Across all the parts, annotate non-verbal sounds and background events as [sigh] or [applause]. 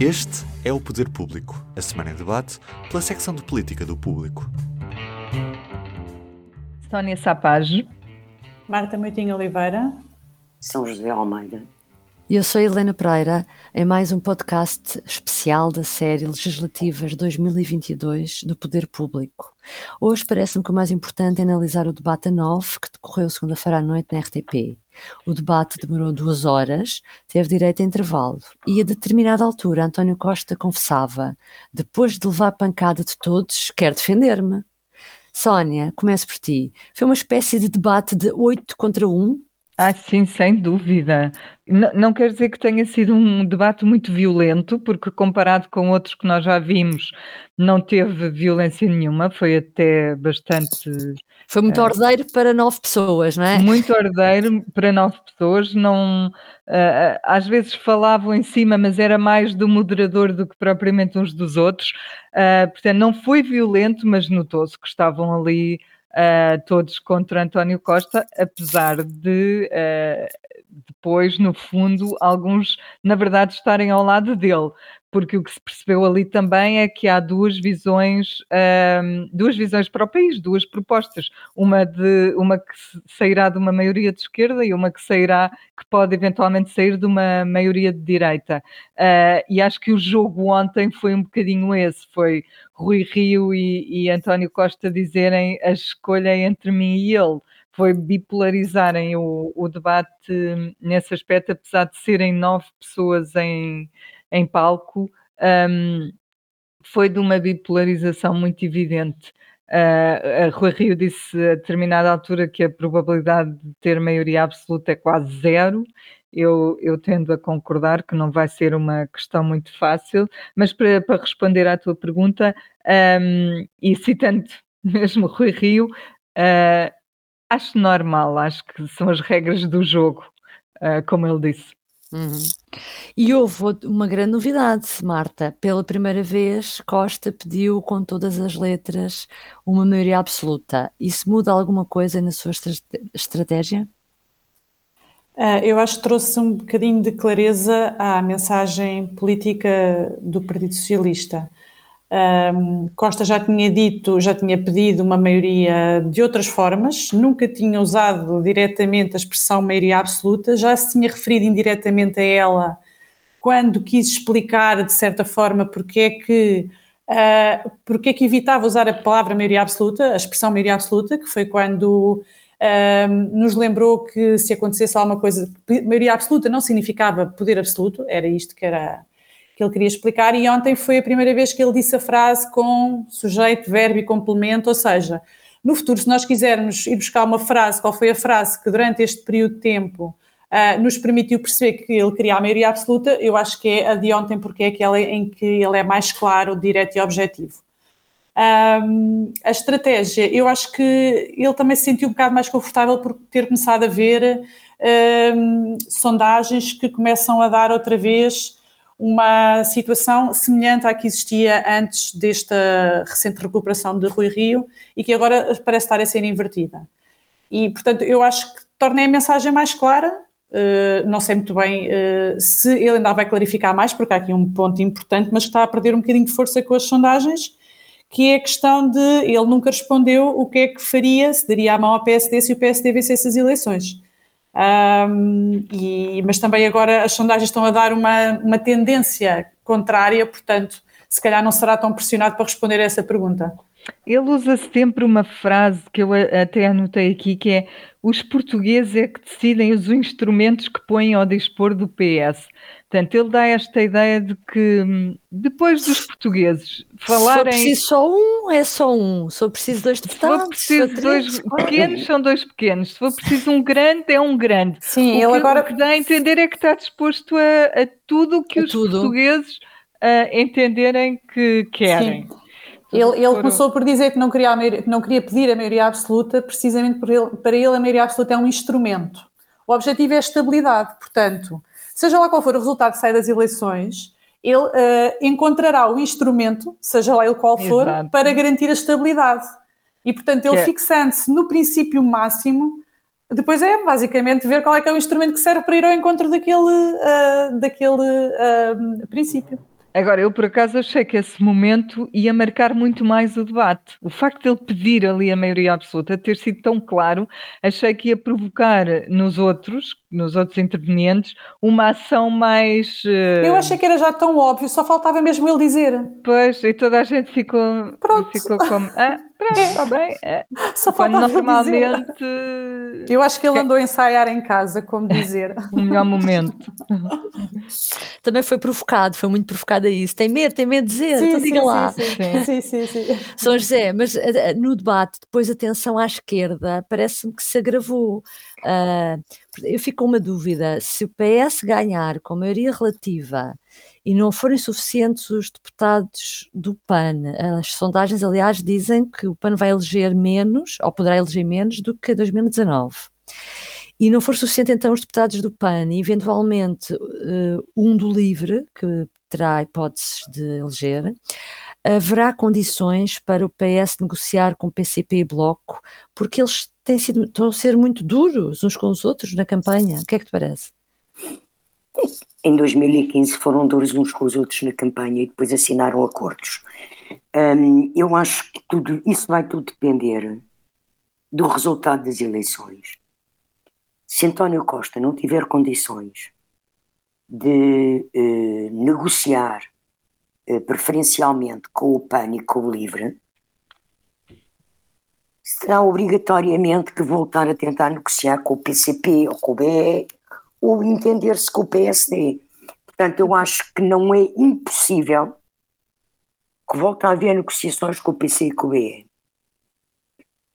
Este é o Poder Público, a semana em debate pela secção de política do Público. Sónia Sapage. Marta Moitinho Oliveira. São José Almeida. E eu sou Helena Pereira, em mais um podcast especial da série Legislativas 2022 do Poder Público. Hoje parece-me que o mais importante é analisar o debate a 9 que decorreu segunda-feira à noite na RTP. O debate demorou duas horas, teve direito a intervalo e a determinada altura António Costa confessava, depois de levar pancada de todos, quer defender-me. Sónia, começo por ti. Foi uma espécie de debate de 8 contra 1? Ah, sim, sem dúvida. N não quer dizer que tenha sido um debate muito violento, porque comparado com outros que nós já vimos, não teve violência nenhuma, foi até bastante. Foi muito uh, ordeiro para nove pessoas, não é? Muito ordeiro para nove pessoas. Não, uh, às vezes falavam em cima, mas era mais do moderador do que propriamente uns dos outros. Uh, portanto, não foi violento, mas notou-se que estavam ali uh, todos contra António Costa, apesar de depois, no fundo, alguns, na verdade, estarem ao lado dele, porque o que se percebeu ali também é que há duas visões, um, duas visões para o país, duas propostas, uma de uma que sairá de uma maioria de esquerda e uma que sairá, que pode eventualmente sair de uma maioria de direita. Uh, e acho que o jogo ontem foi um bocadinho esse, foi Rui Rio e, e António Costa dizerem a escolha entre mim e ele foi bipolarizarem o, o, debate nesse aspecto, apesar de serem nove pessoas em, em palco, um, foi de uma bipolarização muito evidente. Uh, a Rui Rio disse a determinada altura que a probabilidade de ter maioria absoluta é quase zero. Eu, eu tendo a concordar que não vai ser uma questão muito fácil, mas para, para responder à tua pergunta, um, e citando [laughs] mesmo Rui Rio, uh, acho normal, acho que são as regras do jogo, uh, como ele disse. Uhum. E houve uma grande novidade, Marta. Pela primeira vez, Costa pediu com todas as letras uma maioria absoluta. Isso muda alguma coisa na sua estratégia? Uh, eu acho que trouxe um bocadinho de clareza à mensagem política do Partido Socialista. Um, Costa já tinha dito, já tinha pedido uma maioria de outras formas, nunca tinha usado diretamente a expressão maioria absoluta, já se tinha referido indiretamente a ela quando quis explicar, de certa forma, porque é que, uh, porque é que evitava usar a palavra maioria absoluta, a expressão maioria absoluta, que foi quando nos lembrou que se acontecesse alguma coisa, maioria absoluta não significava poder absoluto, era isto que era que ele queria explicar, e ontem foi a primeira vez que ele disse a frase com sujeito, verbo e complemento, ou seja, no futuro, se nós quisermos ir buscar uma frase, qual foi a frase que durante este período de tempo uh, nos permitiu perceber que ele queria a maioria absoluta, eu acho que é a de ontem, porque é aquela em que ele é mais claro, direto e objetivo. Um, a estratégia, eu acho que ele também se sentiu um bocado mais confortável por ter começado a ver um, sondagens que começam a dar outra vez uma situação semelhante à que existia antes desta recente recuperação de Rui Rio e que agora parece estar a ser invertida. E, portanto, eu acho que tornei a mensagem mais clara. Uh, não sei muito bem uh, se ele ainda vai clarificar mais, porque há aqui um ponto importante, mas está a perder um bocadinho de força com as sondagens, que é a questão de ele nunca respondeu o que é que faria, se daria a mão ao PSD se o PSD vencesse as eleições. Um, e, mas também agora as sondagens estão a dar uma, uma tendência contrária, portanto, se calhar não será tão pressionado para responder a essa pergunta. Ele usa sempre uma frase que eu até anotei aqui, que é os portugueses é que decidem os instrumentos que põem ao dispor do PS. Portanto, ele dá esta ideia de que hum, depois dos portugueses falarem. Se for preciso só um, é só um. Se for preciso dois deputados. Se for preciso dois pequenos, são dois pequenos. Se for preciso um grande, é um grande. Sim, o ele que, agora. O que dá a entender é que está disposto a, a tudo o que a os tudo. portugueses uh, entenderem que querem. Sim. Ele, ele começou por dizer que não, queria maioria, que não queria pedir a maioria absoluta, precisamente ele, para ele a maioria absoluta é um instrumento. O objetivo é a estabilidade, portanto, seja lá qual for o resultado que sai das eleições, ele uh, encontrará o instrumento, seja lá ele qual for, Exato. para garantir a estabilidade. E, portanto, ele é. fixando-se no princípio máximo, depois é basicamente ver qual é que é o instrumento que serve para ir ao encontro daquele, uh, daquele uh, princípio. Agora, eu por acaso achei que esse momento ia marcar muito mais o debate. O facto de ele pedir ali a maioria absoluta, ter sido tão claro, achei que ia provocar nos outros, nos outros intervenientes, uma ação mais. Uh... Eu achei que era já tão óbvio, só faltava mesmo ele dizer. Pois, e toda a gente ficou, Pronto. ficou como. Ah, está bem. É. Só Quando normalmente. dizer. Eu acho que ele andou a ensaiar em casa, como [laughs] dizer. O melhor momento. Também foi provocado, foi muito provocado a isso. Tem medo, tem medo de dizer, Sim, então sim, diga sim, lá. sim. Sim. Sim, sim, sim. São José, mas eh, no debate, depois a tensão à esquerda parece-me que se agravou. Ah, eu fico com uma dúvida: se o PS ganhar com maioria relativa e não forem suficientes os deputados do PAN, as sondagens, aliás, dizem que o PAN vai eleger menos, ou poderá eleger menos, do que 2019. E não for suficiente então os deputados do PAN e eventualmente eh, um do LIVRE, que terá hipóteses de eleger, haverá condições para o PS negociar com PCP e Bloco, porque eles têm sido, estão a ser muito duros uns com os outros na campanha. O que é que te parece? [laughs] Em 2015 foram duros uns com os outros na campanha e depois assinaram acordos. Hum, eu acho que tudo, isso vai tudo depender do resultado das eleições. Se António Costa não tiver condições de eh, negociar eh, preferencialmente com o PAN e com o LIVRE, será obrigatoriamente que voltar a tentar negociar com o PCP ou com o BE ou entender-se com o PSD. Portanto, eu acho que não é impossível que volte a haver negociações com o PC e com o BE.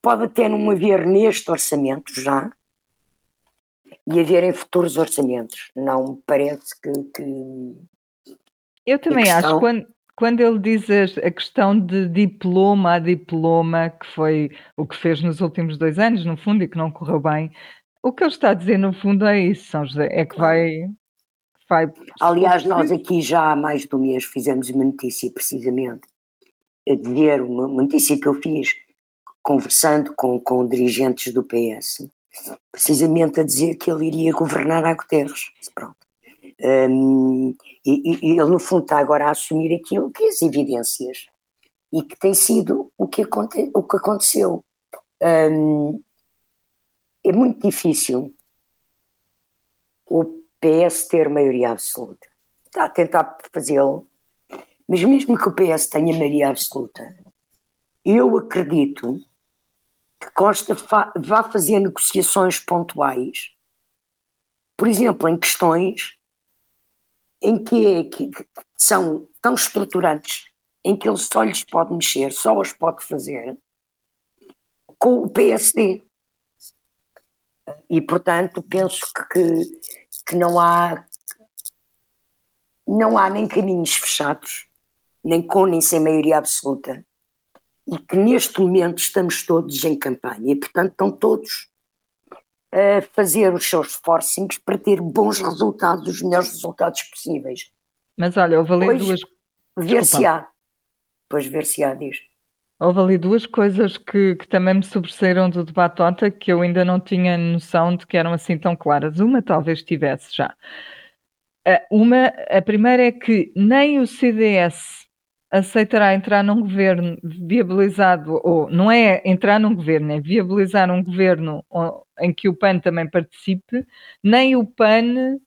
Pode até não haver neste orçamento já e haver em futuros orçamentos. Não me parece que, que Eu também questão- acho, quando, quando ele diz a questão de diploma a diploma, que foi o que fez nos últimos dois anos, no fundo, e que não correu bem, o que ele está a dizer, no fundo, é isso, São José, é que vai. vai Aliás, nós aqui já há mais de um mês fizemos uma notícia precisamente a dizer, uma, uma notícia que eu fiz conversando com, com dirigentes do PS, precisamente a dizer que ele iria governar a Guterres. Pronto. Hum, e, e- ele, no fundo, está agora a assumir aquilo que é as evidências e que tem sido o que, aconte, o que aconteceu. Hum, é muito difícil o PS ter maioria absoluta. Está a tentar fazê-lo, mas mesmo que o PS tenha maioria absoluta, eu acredito que Costa fa- vá fazer negociações pontuais, por exemplo, em questões em que, é- que- que são tão estruturantes, em que ele só lhes pode mexer, só os pode fazer, com o PSD. E, portanto, penso que, que, não há não há nem caminhos fechados, nem com nem sem maioria absoluta, e que neste momento estamos todos em campanha, e portanto estão todos a fazer os seus esforços para ter bons resultados, os melhores resultados possíveis. Mas olha, ali Pois. duas Ver se Desculpa. há. Pois ver se há, diz. Houve ali duas coisas que, que também me sobressaíram do debate ontem que eu ainda não tinha noção de que eram assim tão claras. Uma talvez tivesse já. Uma, a primeira é que nem o CDS aceitará entrar num governo viabilizado, ou não é entrar num governo, é viabilizar um governo em que o PAN também participe, nem o PAN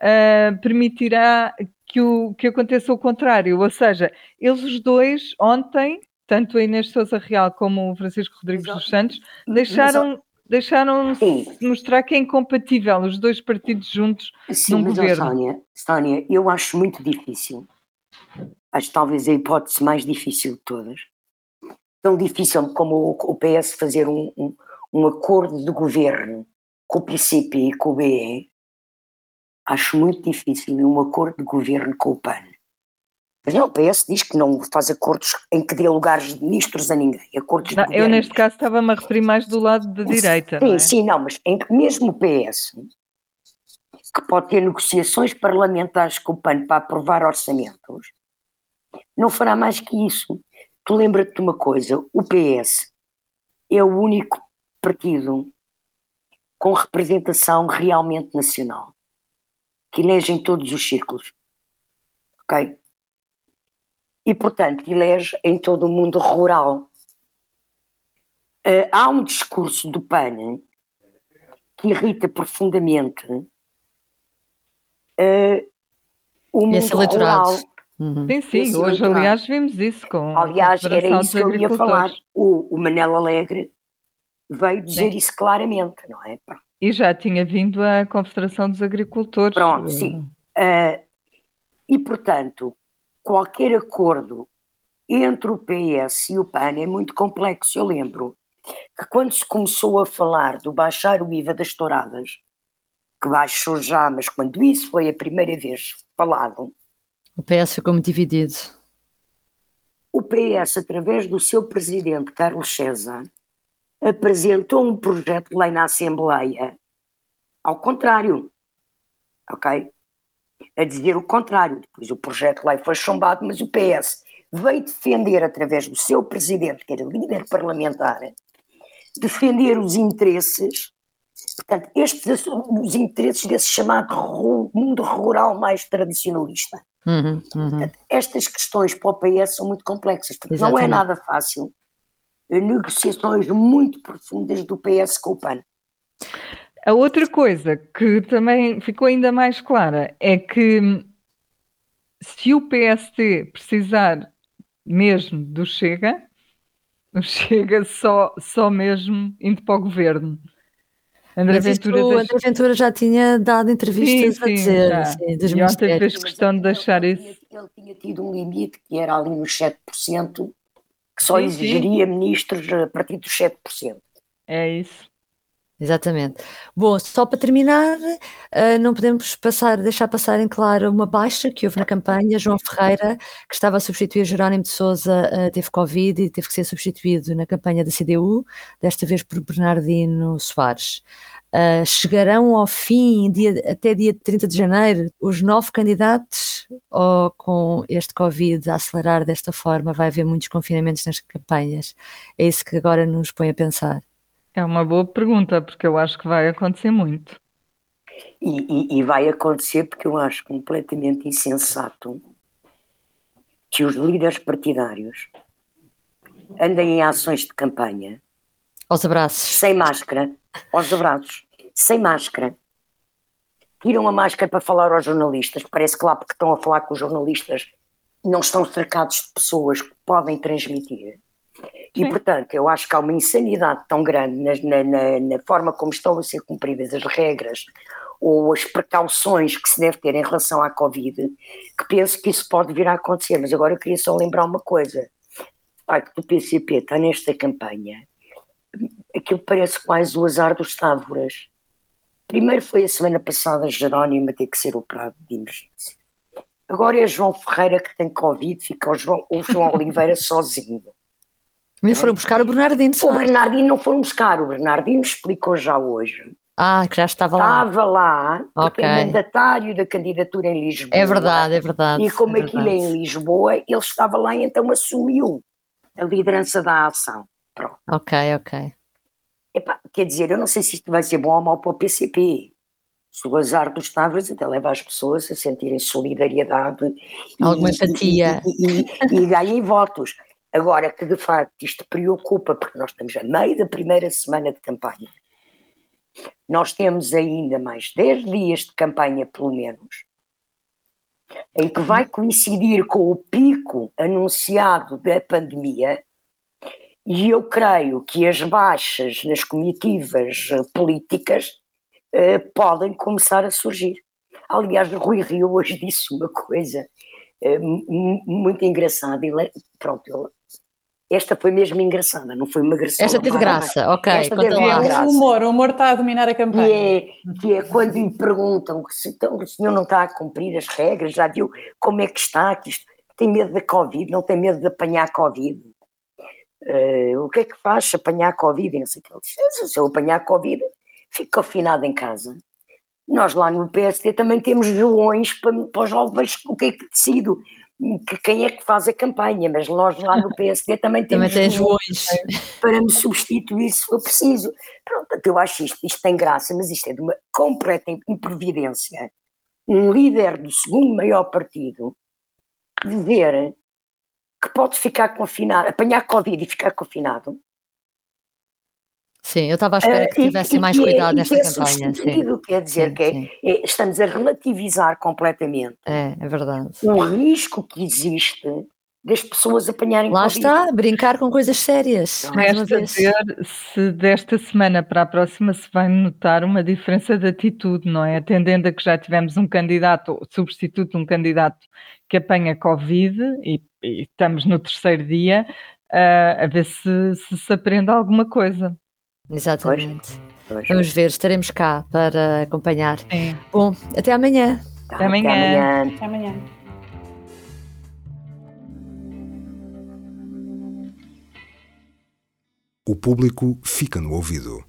ah, permitirá que, o, que aconteça o contrário. Ou seja, eles os dois ontem tanto a Inês Souza Real como o Francisco Rodrigues Mas, dos Santos, deixaram, deixaram mostrar que é incompatível os dois partidos juntos. Sim, num ó, governo. Sónia, Sónia, eu acho muito difícil. Acho talvez a hipótese mais difícil de todas. Tão difícil como o, o PS fazer um, um, um acordo de governo com o PCP e com o BE. Acho muito difícil um acordo de governo com o PAN. Mas não, o PS diz que não faz acordos em que dê lugares de ministros a ninguém. Acordos de Não, eu, neste caso, estava-me a referir mais do lado da direita. Sim, não é? sim, não, mas em que mesmo o PS, que pode ter negociações parlamentares com o PAN para aprovar orçamentos, não fará mais que isso. Tu lembra-te de uma coisa: o PS é o único partido com representação realmente nacional, que elege em todos os círculos. Ok? E, portanto, elege em todo o mundo rural. Uh, há um discurso do PAN que irrita profundamente uh, o mundo rural. Uhum. Sim, sim, hoje aliás vimos isso com Aliás, era isso que eu ia falar. O, o Manel Alegre veio dizer sim. isso claramente, não é? E já tinha vindo a Confederação dos Agricultores. Pronto, sim. Uh, e, portanto, qualquer acordo entre o PS e o PAN é muito complexo. Eu lembro que quando se começou a falar do baixar o IVA das touradas, que baixou já, mas quando isso foi a primeira vez falado. O PS ficou muito dividido. O PS, através do seu presidente Carlos César, apresentou um projeto de lei na Assembleia ao contrário. Ok? A dizer o contrário. Depois o projeto de lei foi chumbado, mas o PS veio defender, através do seu presidente, que era líder parlamentar, defender os interesses, portanto, estes, os interesses desse chamado mundo rural mais tradicionalista. Uhum, uhum. Portanto, estas questões para o PS são muito complexas, porque não é nada fácil negociações muito profundas do PS com o PAN. A outra coisa que também ficou ainda mais clara é que se o PST precisar mesmo do Chega, o Chega só, só mesmo indo para o governo. André Ventura, o André Ventura já tinha dado entrevistas sim, a dizer já. Sim, dos e ontem fez questão de deixar ele, isso. Ele tinha tido um limite que era ali nos 7%, que só sim, exigiria sim. ministros a partir dos 7%. É isso. Exatamente. Bom, só para terminar, uh, não podemos passar, deixar passar em claro uma baixa que houve na campanha. João Ferreira, que estava a substituir Jerónimo de Souza, uh, teve Covid e teve que ser substituído na campanha da CDU, desta vez por Bernardino Soares. Uh, chegarão ao fim, dia, até dia 30 de janeiro, os nove candidatos, ou com este Covid a acelerar desta forma, vai haver muitos confinamentos nas campanhas? É isso que agora nos põe a pensar. É uma boa pergunta, porque eu acho que vai acontecer muito. E, e, e vai acontecer porque eu acho completamente insensato que os líderes partidários andem em ações de campanha aos abraços, sem máscara, aos abraços, sem máscara. Tiram a máscara para falar aos jornalistas. Parece que lá porque estão a falar com os jornalistas não estão cercados de pessoas que podem transmitir. E, Sim. portanto, eu acho que há uma insanidade tão grande na, na, na, forma como estão a ser cumpridas as regras ou as precauções que se deve ter em relação à Covid, que penso que isso pode vir a acontecer. Mas agora eu queria só lembrar uma coisa. O facto do PCP está nesta campanha, aquilo parece quase o azar dos távoras. Primeiro foi a semana passada Jerónimo a ter que ser operado de emergência. Agora é João Ferreira que tem Covid, fica o João, o João [laughs] Oliveira sozinho. Mas foram buscar o Bernardino. O Bernardino não foram buscar, o Bernardino explicou já hoje. Ah, que já estava lá. Estava lá, porque é mandatário da candidatura em Lisboa. É verdade, é verdade. E como é aquilo é em Lisboa, ele estava lá e então assumiu a liderança da ação. Pronto. Ok, ok. Epá, quer dizer, eu não sei se isto vai ser bom ou mau para o PCP. Se o azar dos Tavares até leva as pessoas a sentirem solidariedade. Alguma empatia. E, e, e, e ganhem [laughs] votos. Agora que de facto isto preocupa, porque nós estamos a meio da primeira semana de campanha, nós temos ainda mais 10 dias de campanha, pelo menos, em que vai coincidir com o pico anunciado da pandemia, e eu creio que as baixas nas comitivas eh, políticas eh, podem começar a surgir. Aliás, Rui Rio hoje [laughs] disse uma coisa eh, muito engraçada. Ele, pronto, ele esta foi mesmo engraçada, não foi uma agressão. Esta teve graça, ok. Esta teve graça. O humor, o humor está a dominar a campanha. Que é, que é quando lhe perguntam se então, o senhor não está a cumprir as regras, já viu como é que está, que isto, tem medo da Covid, não tem medo de apanhar Covid. Uh, o que é que faz se apanhar Covid? Não sei o que ele diz. Se eu apanhar Covid, fico confinado em casa. Nós lá no PSD também temos joões para, para os jovens, o que é que decido? Que quem é que faz a campanha, mas nós lá no PSD também temos também para me substituir se for preciso. Pronto, eu acho isto, isto tem graça, mas isto é de uma completa improvidência. Um líder do segundo maior partido dizer que pode ficar confinado, apanhar Covid e ficar confinado. Sim, eu estava à espera Uh, que tivessem e mais é- cuidado e nesta é campanha. Sim, quer dizer Sim, que é- sim. é- estamos a relativizar completamente é, é verdade. o risco que existe das pessoas apanharem Lá Covid. está, brincar com coisas sérias. Uma Resta ver se desta semana para a próxima se vai notar uma diferença de atitude, não é? Atendendo a que já tivemos um candidato, substituto de um candidato que apanha Covid e, e estamos no terceiro dia, ah, a ver se, se se aprende alguma coisa. Exatamente. Pois. Vamos ver, estaremos cá para acompanhar. Sim. Bom, até amanhã. Tá, Até amanhã. Até amanhã. O público fica no ouvido.